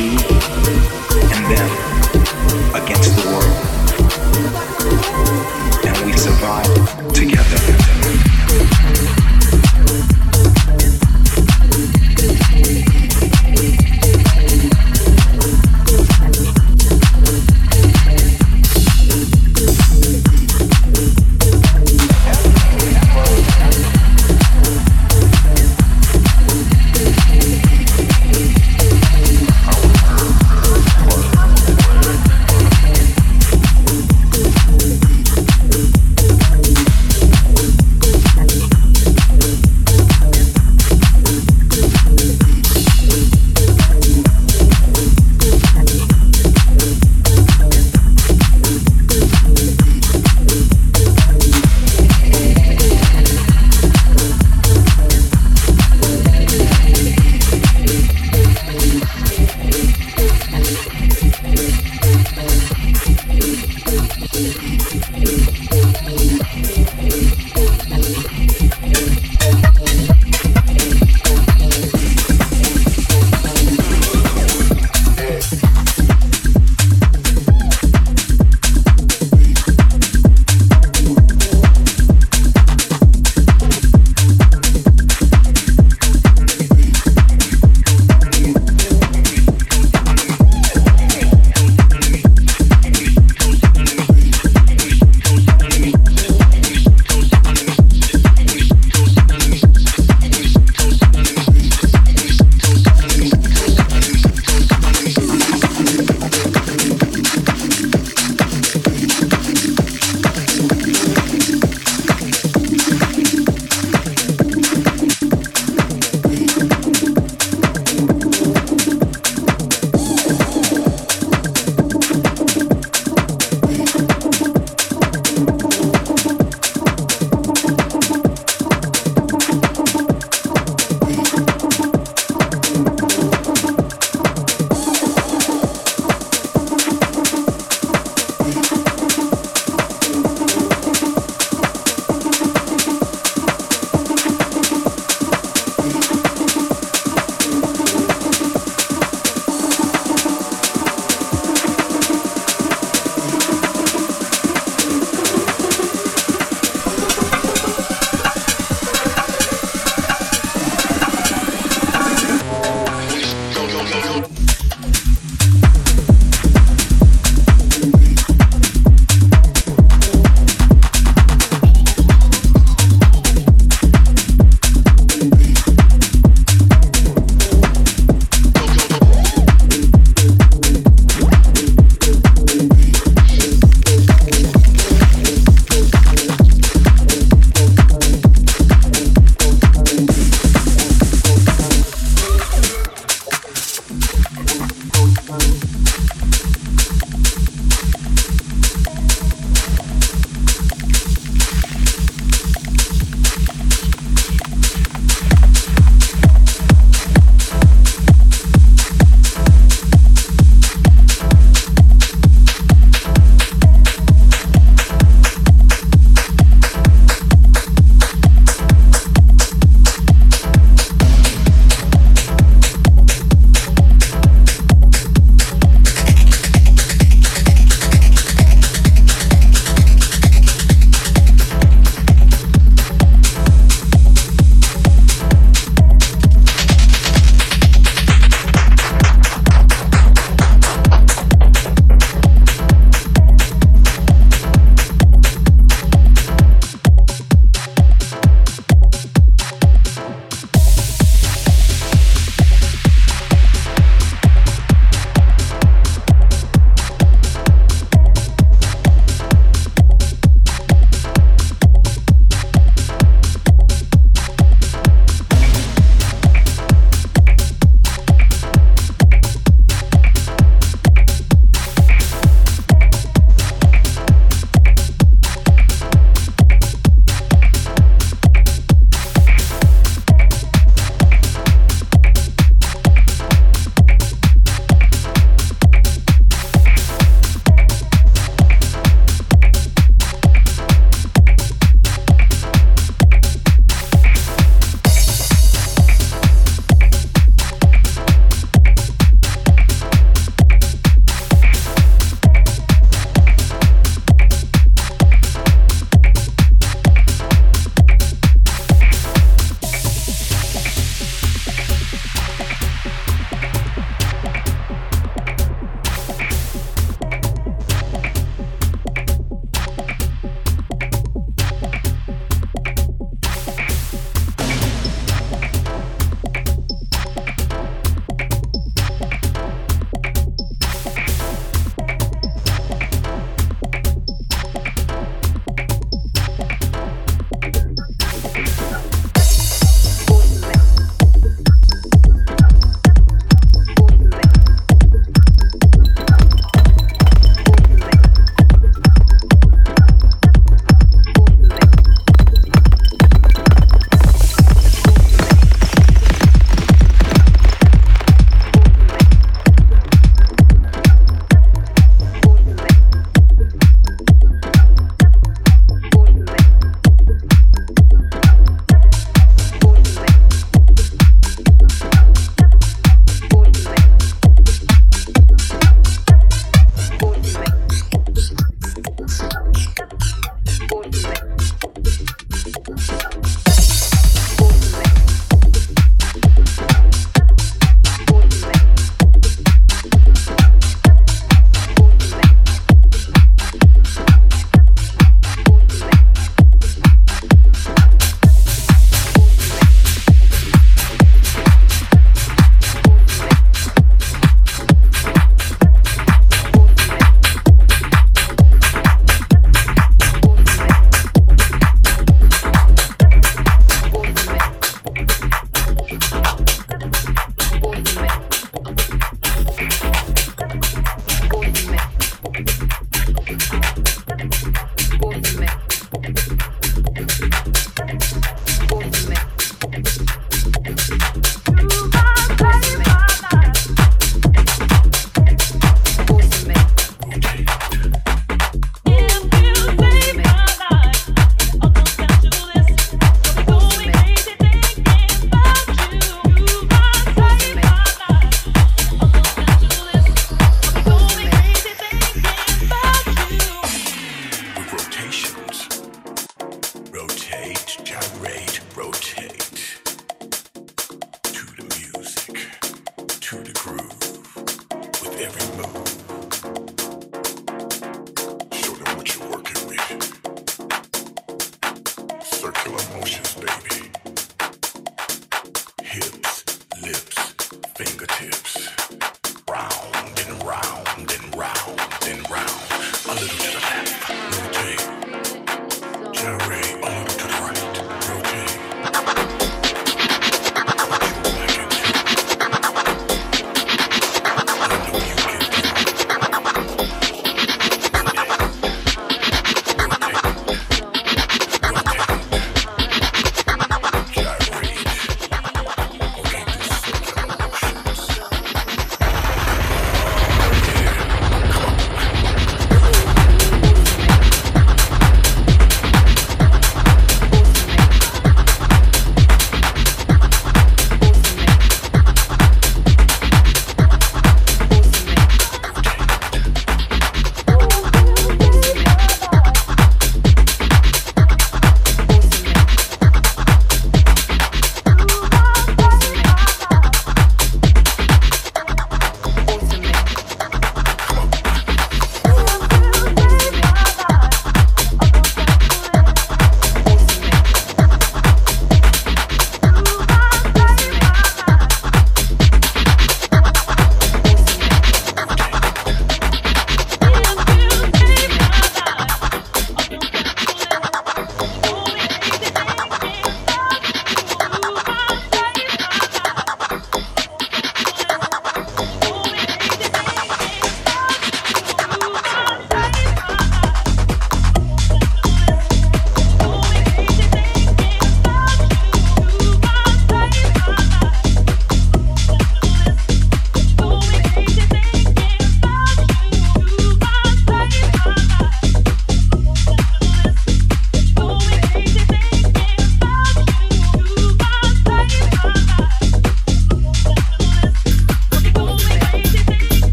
you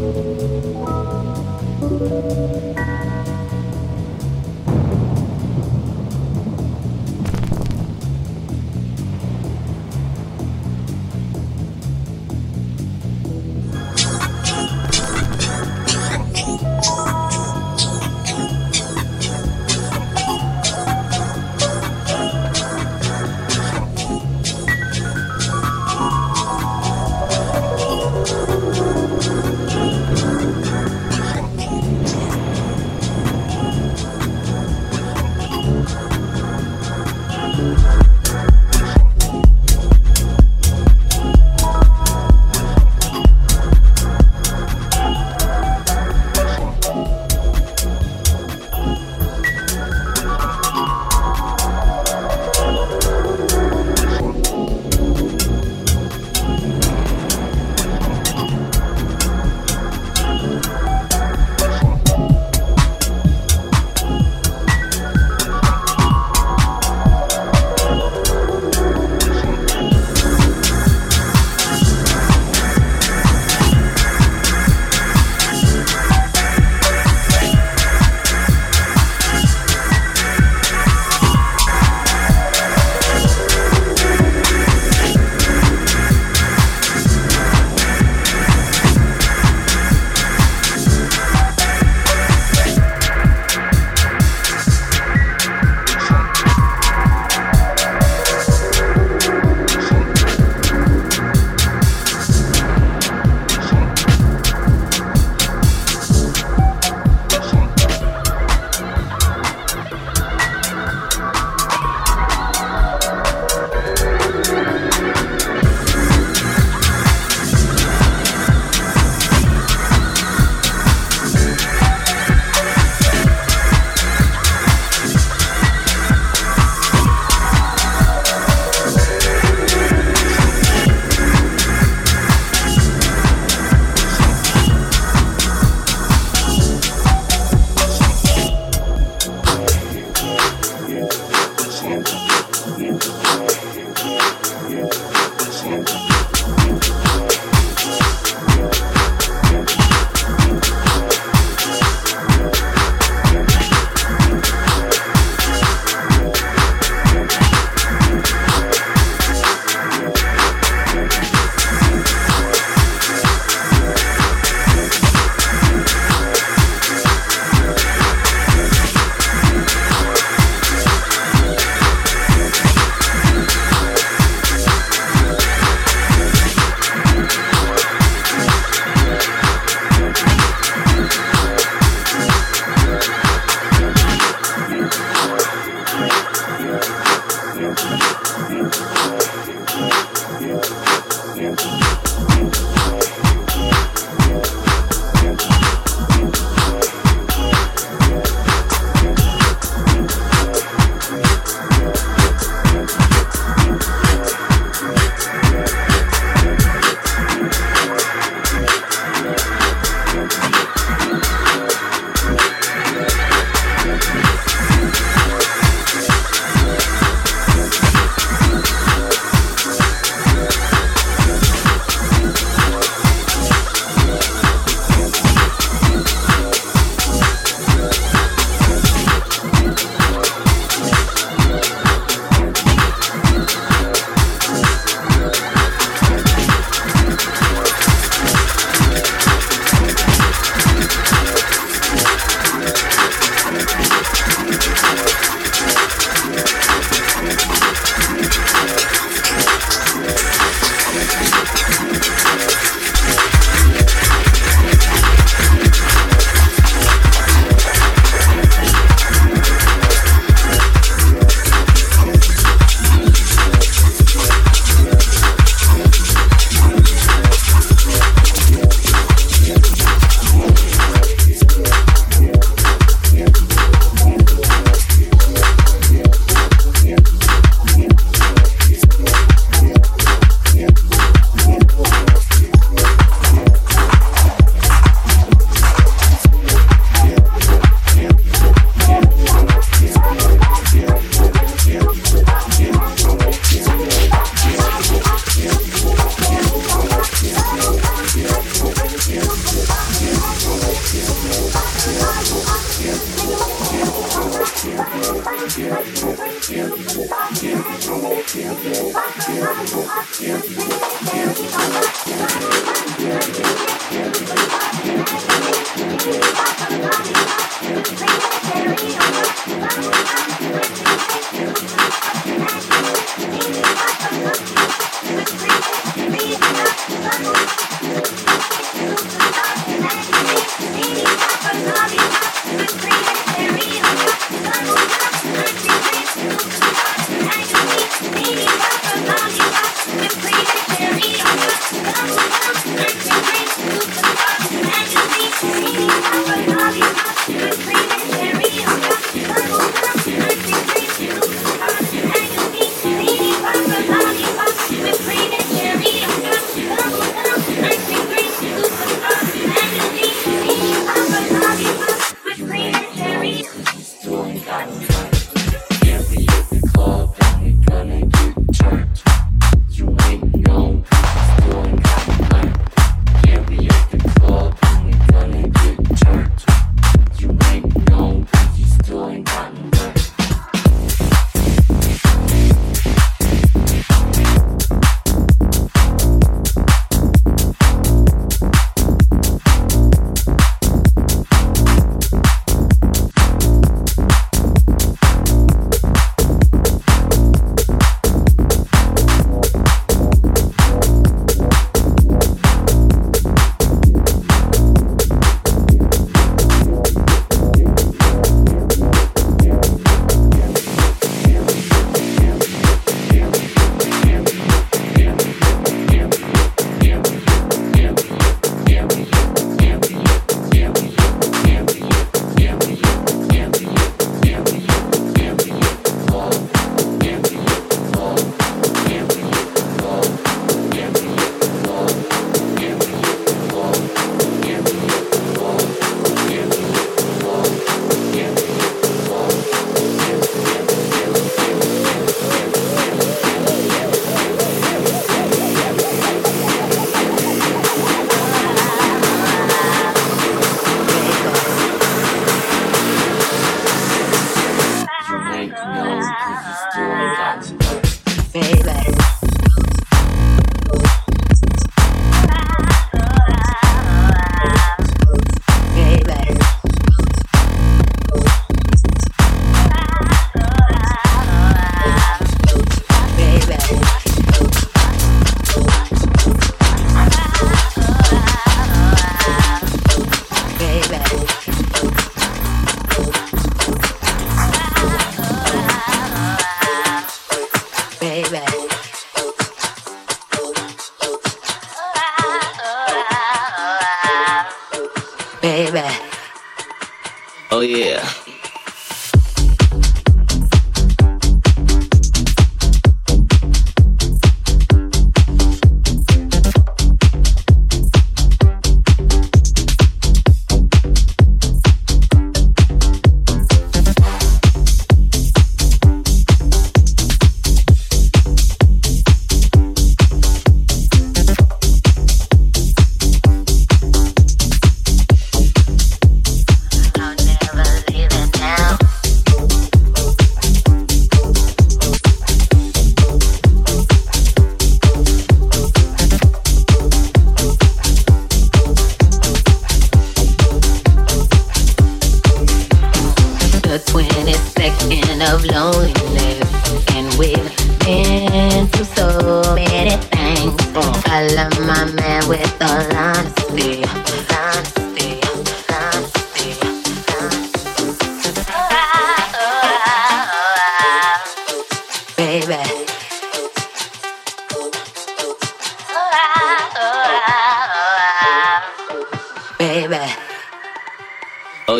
Thank you.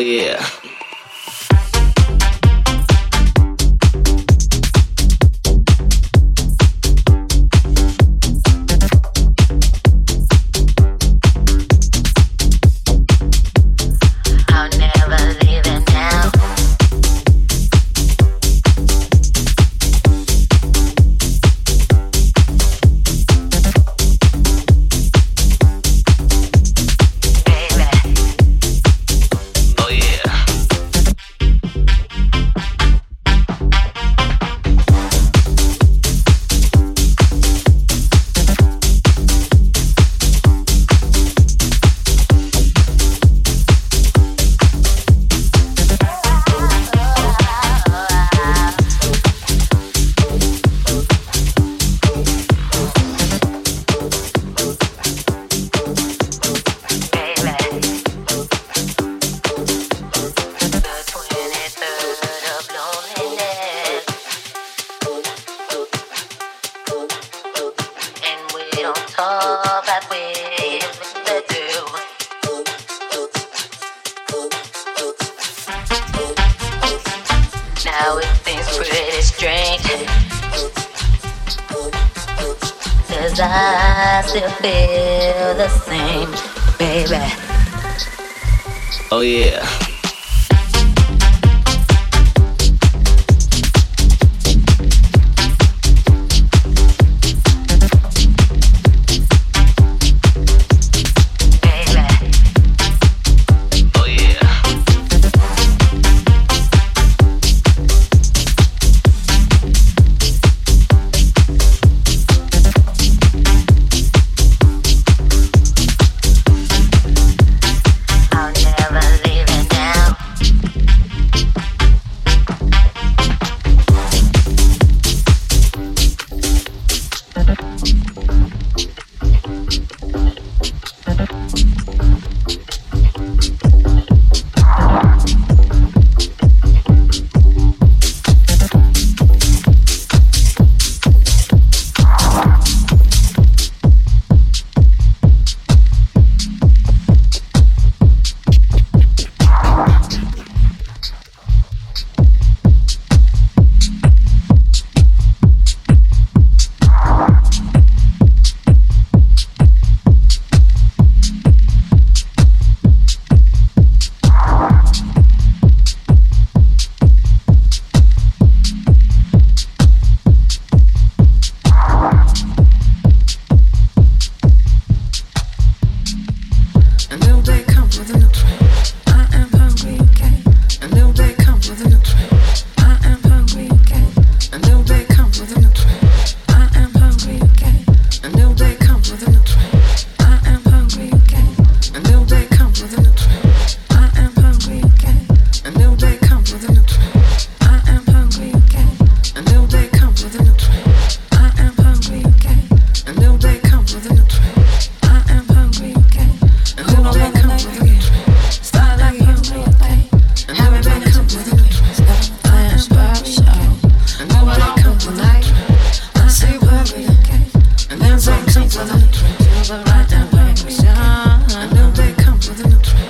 yeah. with a train, right away. I know they come for the new train.